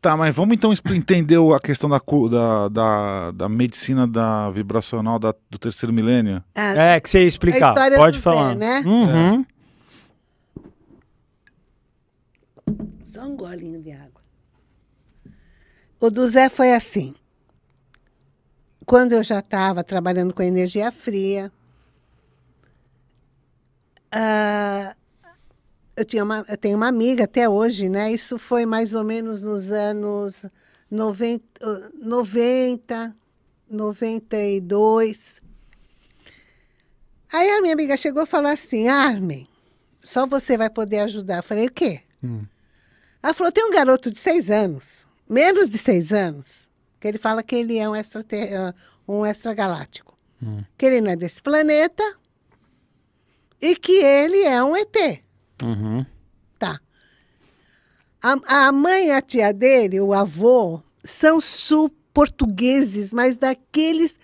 Tá, mas vamos então entender o- a questão da, da, da, da medicina da vibracional da- do terceiro milênio. Ah, É, que você ia explicar. A história Pode do Zé, falar. né? Uhum. Só um golinho de água. O do Zé foi assim. Quando eu já estava trabalhando com energia fria, ah, eu, tinha uma, eu tenho uma amiga até hoje, né? Isso foi mais ou menos nos anos 90, ah, 90 92. Aí a minha amiga chegou e falou assim: Armin, só você vai poder ajudar. Eu falei: o quê? Ela falou: tem um garoto de seis anos, menos de seis anos, que ele fala que ele é um, extrater- ah, um extragaláctico. Que ele não é desse planeta e que ele é um ET. Uhum. Tá. A, a mãe e a tia dele, o avô, são sul-portugueses, mas daqueles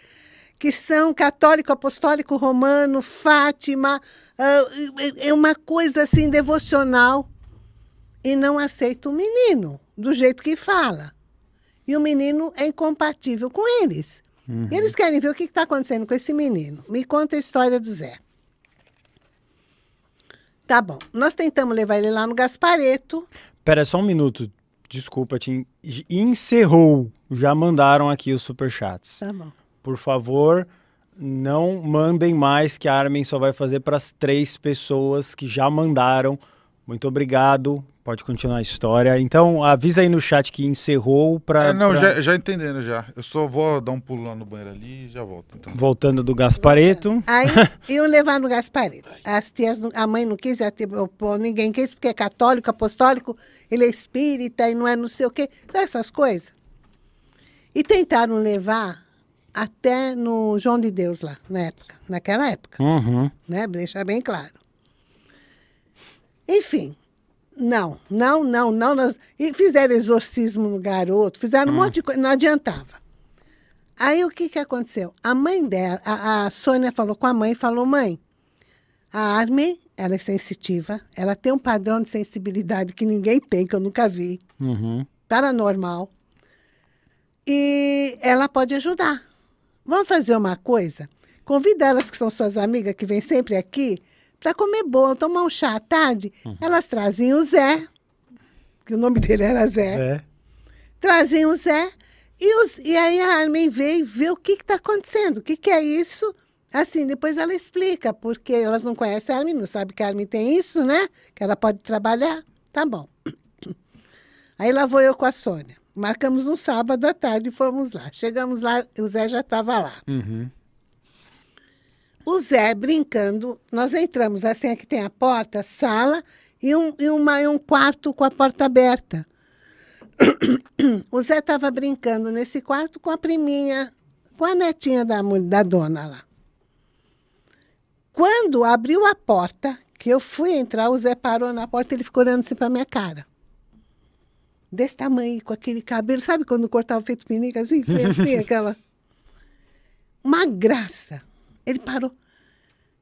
que são católico, apostólico, romano, Fátima, ah, é é uma coisa assim devocional. E não aceita o menino do jeito que fala. E o menino é incompatível com eles. E eles querem ver o que está acontecendo com esse menino. Me conta a história do Zé. Tá bom. Nós tentamos levar ele lá no Gaspareto. Pera só um minuto. Desculpa, te en- encerrou. Já mandaram aqui os superchats. Tá bom. Por favor, não mandem mais, que a Armin só vai fazer para as três pessoas que já mandaram. Muito obrigado. Pode continuar a história. Então, avisa aí no chat que encerrou para. É, não, já, já entendendo já. Eu só vou dar um pulo lá no banheiro ali e já volto. Então. Voltando do Gaspareto. Aí iam levar no Gaspareto. As tias, a mãe não quis, a tia- ninguém quis, porque é católico, apostólico, ele é espírita e não é não sei o quê. Essas coisas? E tentaram levar até no João de Deus lá, na época, naquela época. Uhum. né? Deixar bem claro. Enfim, não, não, não, não. Nós... E fizeram exorcismo no garoto, fizeram um monte de coisa, não adiantava. Aí o que, que aconteceu? A mãe dela, a, a Sônia falou com a mãe, falou, mãe, a Armin, ela é sensitiva, ela tem um padrão de sensibilidade que ninguém tem, que eu nunca vi, Uhum. paranormal, e ela pode ajudar. Vamos fazer uma coisa? Convida elas, que são suas amigas, que vêm sempre aqui, para comer bolo, tomar um chá à tarde. Elas trazem o Zé, que o nome dele era Zé. É. Trazem o Zé. E, os, e aí a Armin veio ver o que está acontecendo. O que, que é isso? Assim, depois ela explica, porque elas não conhecem a Armin, não sabem que a Armin tem isso, né? Que ela pode trabalhar. Tá bom. Aí lá vou eu com a Sônia. Marcamos um sábado à tarde e fomos lá. Chegamos lá, o Zé já estava lá. Uhum. O Zé brincando, nós entramos assim, aqui tem a porta, sala e um, e uma, e um quarto com a porta aberta. O Zé estava brincando nesse quarto com a priminha, com a netinha da, da dona lá. Quando abriu a porta, que eu fui entrar, o Zé parou na porta e ele ficou olhando assim para minha cara. Desse tamanho, com aquele cabelo, sabe quando cortava feito pinica assim? Assim, aquela. Uma graça. Ele parou.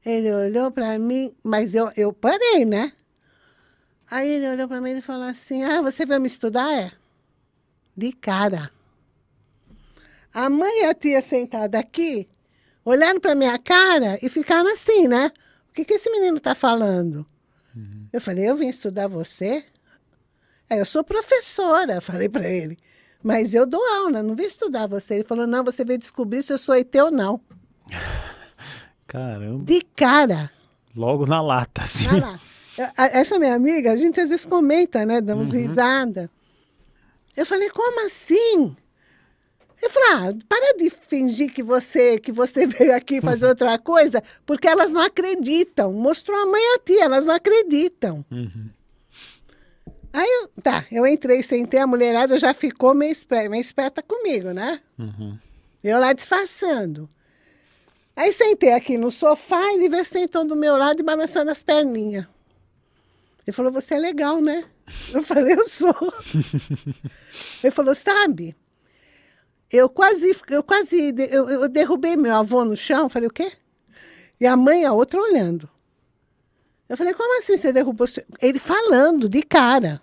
Ele olhou para mim, mas eu, eu parei, né? Aí ele olhou para mim e falou assim: Ah, você vai me estudar? É. De cara. A mãe e a tia sentada aqui, olhando para minha cara e ficaram assim, né? O que, que esse menino está falando? Eu falei: Eu vim estudar você? É, eu sou professora, falei para ele. Mas eu dou aula, não vim estudar você. Ele falou: Não, você veio descobrir se eu sou ET ou não. Caramba. De cara. Logo na lata, assim. Vai lá. Eu- a- Essa minha amiga, a gente às vezes comenta, né? Damos risada. Eu falei, como assim? Eu falei, ah, para de fingir que você, que você veio aqui fazer outra coisa, porque elas não acreditam. Mostrou a mãe e a tia, elas não acreditam. Aí, eu, tá, eu entrei, sentei, a mulherada já ficou meio esperta, meio esperta comigo, né? Eu lá disfarçando. Aí sentei aqui no sofá, ele veio sentou do meu lado e balançando as perninhas. Ele falou, você é legal, né? Eu falei, eu sou. Ele falou, sabe? Eu quase, eu quase, eu, eu derrubei meu avô no chão. Falei, o quê? E a mãe e a outra olhando. Eu falei, como assim você derrubou? seu-" Ele falando, de cara.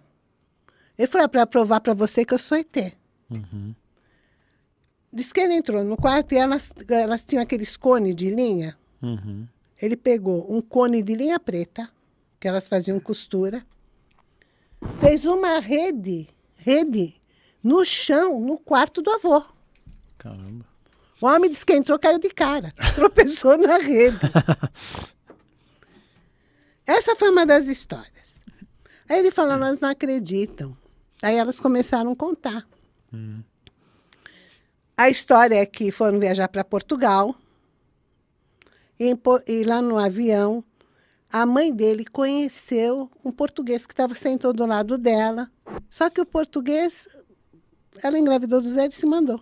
Ele falou, é para provar para você que eu sou ET. Uhum. Diz que ele entrou no quarto e elas, elas tinham aqueles cones de linha. Uhum. Ele pegou um cone de linha preta, que elas faziam costura, fez uma rede, rede, no chão, no quarto do avô. Caramba. O homem disse que entrou, caiu de cara. Tropeçou na rede. Essa foi uma das histórias. Aí ele falou, nós não acreditam. Aí elas começaram a contar. Hum. A história é que foram viajar para Portugal. E, e, lá no avião, a mãe dele conheceu um português que estava sentado do lado dela. Só que o português, ela engravidou do Zé e se mandou.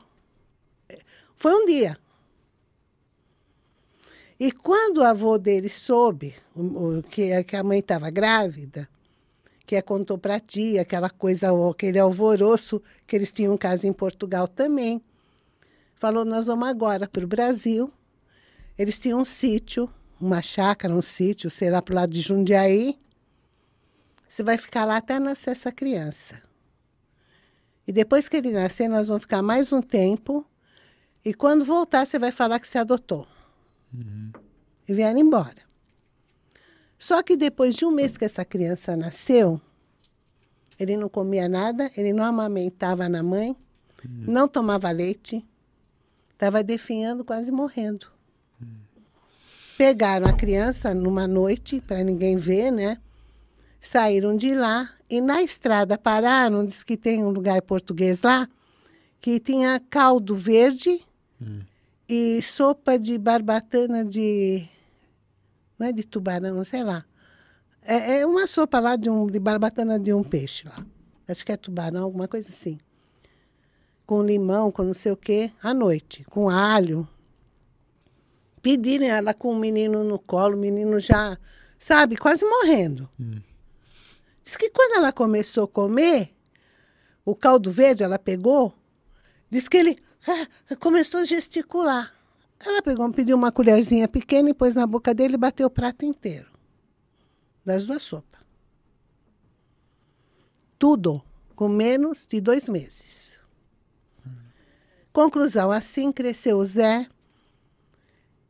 Foi um dia. E quando o avô dele soube o, o que, que a mãe estava grávida, que contou para a tia, aquela coisa, aquele alvoroço, que eles tinham caso em Portugal também. Falou, nós vamos agora para o Brasil. Eles tinham um sítio, uma chácara, um sítio, sei lá, para o lado de Jundiaí. Você vai ficar lá até nascer essa criança. E depois que ele nascer, nós vamos ficar mais um tempo e quando voltar, você vai falar que você adotou. Uhum. E vieram embora. Só que depois de um mês que essa criança nasceu, ele não comia nada, ele não amamentava na mãe, uhum. não tomava leite, estava definhando, quase morrendo. Pegaram a criança numa noite, para ninguém ver, né? Saíram de lá e na estrada pararam, diz que tem um lugar português lá, que tinha caldo verde Hum. E sopa de barbatana de. Não é de tubarão, sei lá. É, é, uma sopa lá de, um, de barbatana de um peixe lá. Acho que é tubarão, alguma coisa assim. Com limão, com não sei o quê, à noite, com alho. Pediram ela com o menino no colo, o menino já, sabe, quase morrendo. Hum. Diz que quando ela começou a comer, o caldo verde ela pegou, diz que ele ah, começou a gesticular. Ela pegou, pediu uma colherzinha pequena e pôs na boca dele e bateu o prato inteiro. Das duas sopas. Tudo com menos de dois meses. Conclusão, assim cresceu o Zé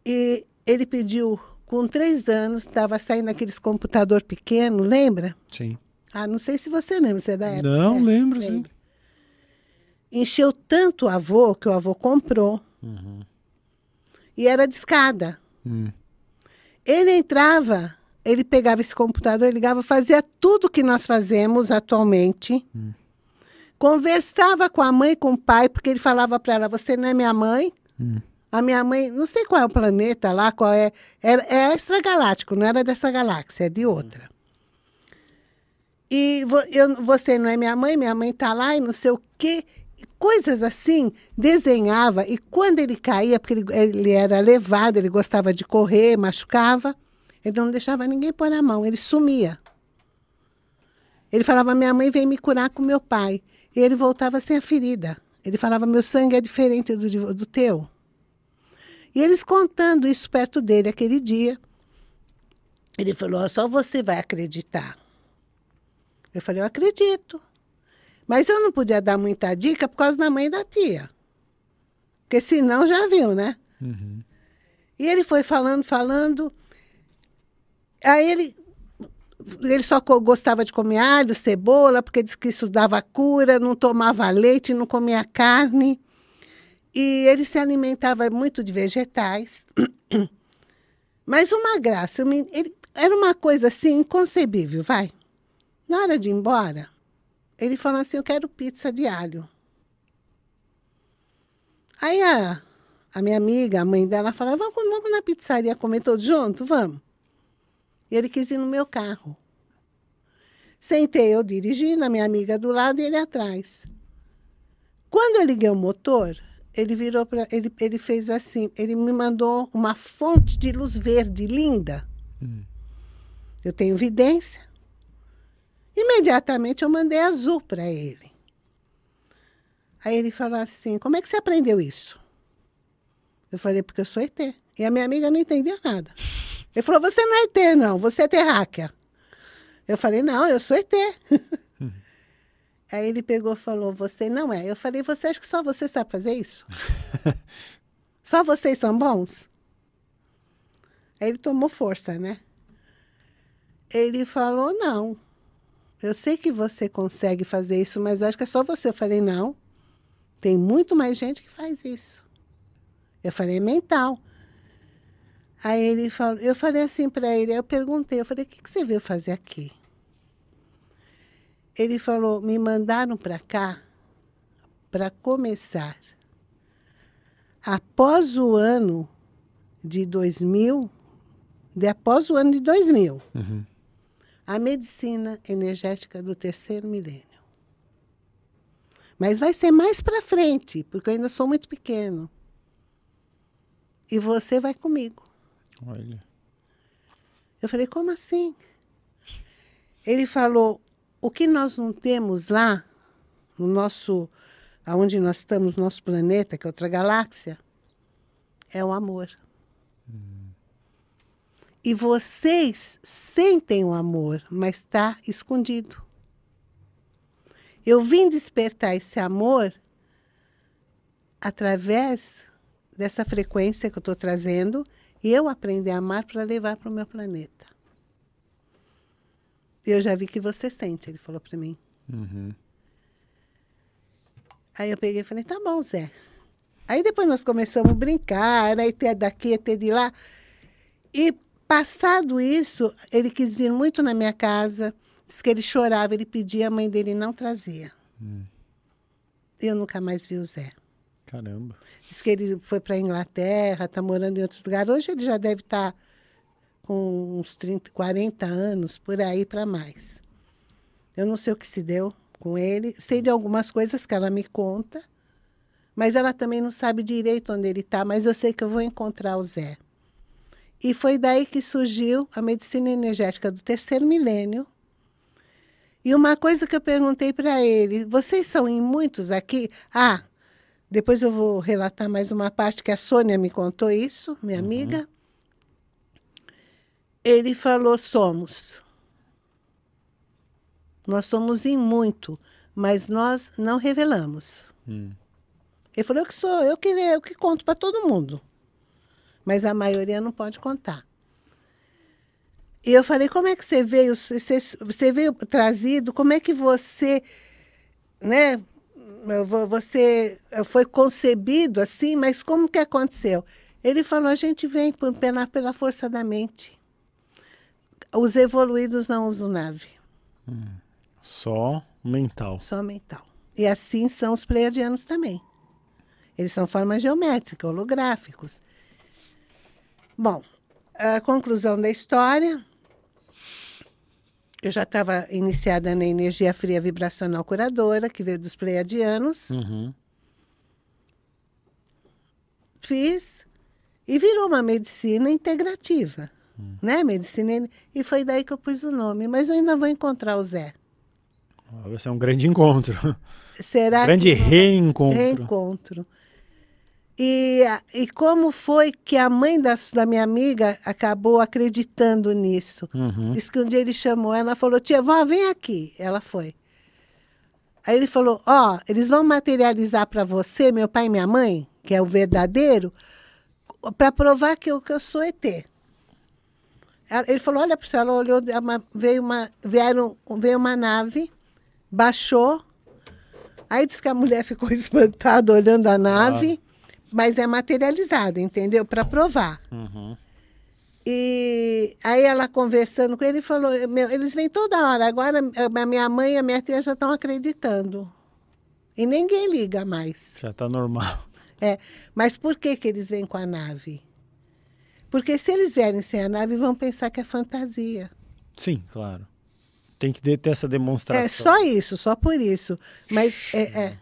e ele pediu, com três anos, estava saindo aqueles computador pequeno, lembra? Sim. Ah, não sei se você lembra, você é da época. Não, é, lembro, sim encheu tanto o avô que o avô comprou. Uhum. E era de escada. Uhum. Ele entrava, ele pegava esse computador, ligava, fazia tudo que nós fazemos atualmente. Uhum. Conversava com a mãe, com o pai, porque ele falava para ela: Você não é minha mãe? Hum. A minha mãe, não sei qual é o planeta lá, qual é. É, é extragaláctico, não era dessa galáxia, é de outra. E eu, você não é minha mãe, minha mãe está lá e não sei o quê coisas assim, desenhava, e quando ele caía, porque ele, ele, era levado, ele gostava de correr, machucava, ele não deixava ninguém pôr a mão, ele sumia. Ele falava, minha mãe veio me curar com meu pai. E ele voltava sem a ferida. Ele falava, meu sangue é diferente do, do teu. E eles contando isso perto dele aquele dia, ele falou, só você vai acreditar. Eu falei, eu acredito. Mas eu não podia dar muita dica por causa da mãe da tia. Porque senão já viu, né? Uhum. E ele foi falando, falando. Aí ele, ele só gostava de comer alho, cebola, porque disse que isso dava cura, não tomava leite, não comia carne. E ele se alimentava muito de vegetais. Mas uma graça, ele, era uma coisa assim inconcebível, vai. Na hora de ir embora, ele falou assim: Eu quero pizza de alho. Aí a, a minha amiga, a mãe dela, falou: vamos, vamos na pizzaria comer todos juntos? Vamos. E ele quis ir no meu carro. Sentei eu dirigindo, a minha amiga do lado e ele atrás. Quando eu liguei o motor, ele virou para ele, ele fez assim, ele me mandou uma fonte de luz verde linda. Hum. Eu tenho evidência. Imediatamente eu mandei azul para ele. Aí ele falou assim: Como é que você aprendeu isso? Eu falei: Porque eu sou ET. E a minha amiga não entendia nada. Ele falou: Você não é ET, não, você é terráquea. Eu falei: Não, eu sou ET. Aí ele pegou e falou: Você não é. Eu falei: Você acha que só você sabe fazer isso? só vocês são bons? Aí ele tomou força, né? Ele falou: Não. Eu sei que você consegue fazer isso, mas acho que é só você. Eu falei: Não. Tem muito mais gente que faz isso. Eu falei: é mental. Aí ele falou, eu falei assim para ele, eu perguntei, eu falei, o que, que você veio fazer aqui? Ele falou, me mandaram para cá para começar. Após o ano de 2000, de após o ano de 2000, Uhum. a medicina energética do terceiro milênio. Mas vai ser mais para frente, porque eu ainda sou muito pequeno. E você vai comigo. Olha. Eu falei, como assim? Ele falou, o que nós não temos lá, no nosso, aonde nós estamos, no nosso planeta, que é outra galáxia, é o amor. E vocês sentem o amor, mas está escondido. Eu vim despertar esse amor através dessa frequência que eu estou trazendo e eu aprender a amar para levar para o meu planeta. Eu já vi que você sente, ele falou para mim. Uhum. Aí eu peguei e falei, tá bom, Zé. Aí depois nós começamos a brincar, aí ter daqui, ter de lá. E passado isso, ele quis vir muito na minha casa, disse que ele chorava, ele pedia, a mãe dele não trazia. Eu nunca mais vi o Zé. Caramba. Diz que ele foi para a Inglaterra, está morando em outros lugares. Hoje ele já deve estar com uns 30, 40 anos, por aí para mais. Eu não sei o que se deu com ele. Sei de algumas coisas que ela me conta, mas ela também não sabe direito onde ele está. Mas eu sei que eu vou encontrar o Zé. E foi daí que surgiu a medicina energética do terceiro milênio. E uma coisa que eu perguntei para ele: vocês são em muitos aqui? Ah, depois eu vou relatar mais uma parte que a Sônia me contou isso, minha amiga. Ele falou: somos. Nós somos em muito, mas nós não revelamos. Hum. Ele falou: eu que sou, eu que, eu que conto para todo mundo. Mas a maioria não pode contar. E eu falei: como é que você veio? Você, você veio trazido? Como é que você. Né, você foi concebido assim, mas como que aconteceu? Ele falou: a gente vem por- pela, pela força da mente. Os evoluídos não usam nave, Só mental. só mental. E assim são os pleiadianos também. Eles são formas geométricas, holográficos. Bom, a conclusão da história. Eu já estava iniciada na energia fria vibracional curadora, que veio dos pleiadianos. Uhum. fiz e virou uma medicina integrativa, né? Medicina e foi daí que eu pus o nome. Mas eu ainda vou encontrar o Zé. Vai ser um grande encontro. Será grande que reencontro. reencontro? E, e como foi que a mãe da, da minha amiga acabou acreditando nisso? Uhum. Diz que um dia ele chamou ela, falou: Tia, vó, vem aqui. Ela foi. Aí ele falou: Ó, eles vão materializar para você, meu pai e minha mãe, que é o verdadeiro, para provar que eu, que eu sou ET. Ele falou: Olha para você, ela olhou, uma- veio, uma, vieram, veio uma nave, baixou. Aí disse que a mulher ficou espantada olhando a nave, mas é materializada, entendeu? Para provar. Uhum. E aí ela conversando com ele falou, "Meu, eles vêm toda hora, agora a minha mãe e a minha tia já estão acreditando. E ninguém liga mais. Já tá normal. É, mas por que, que eles vêm com a nave? Porque se eles vierem sem a nave, vão pensar que é fantasia. Sim, claro. Tem que ter essa demonstração. É só isso, só por isso. Mas é, é.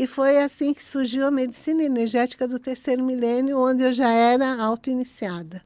E foi assim que surgiu a medicina energética do terceiro milênio, onde eu já era auto-iniciada.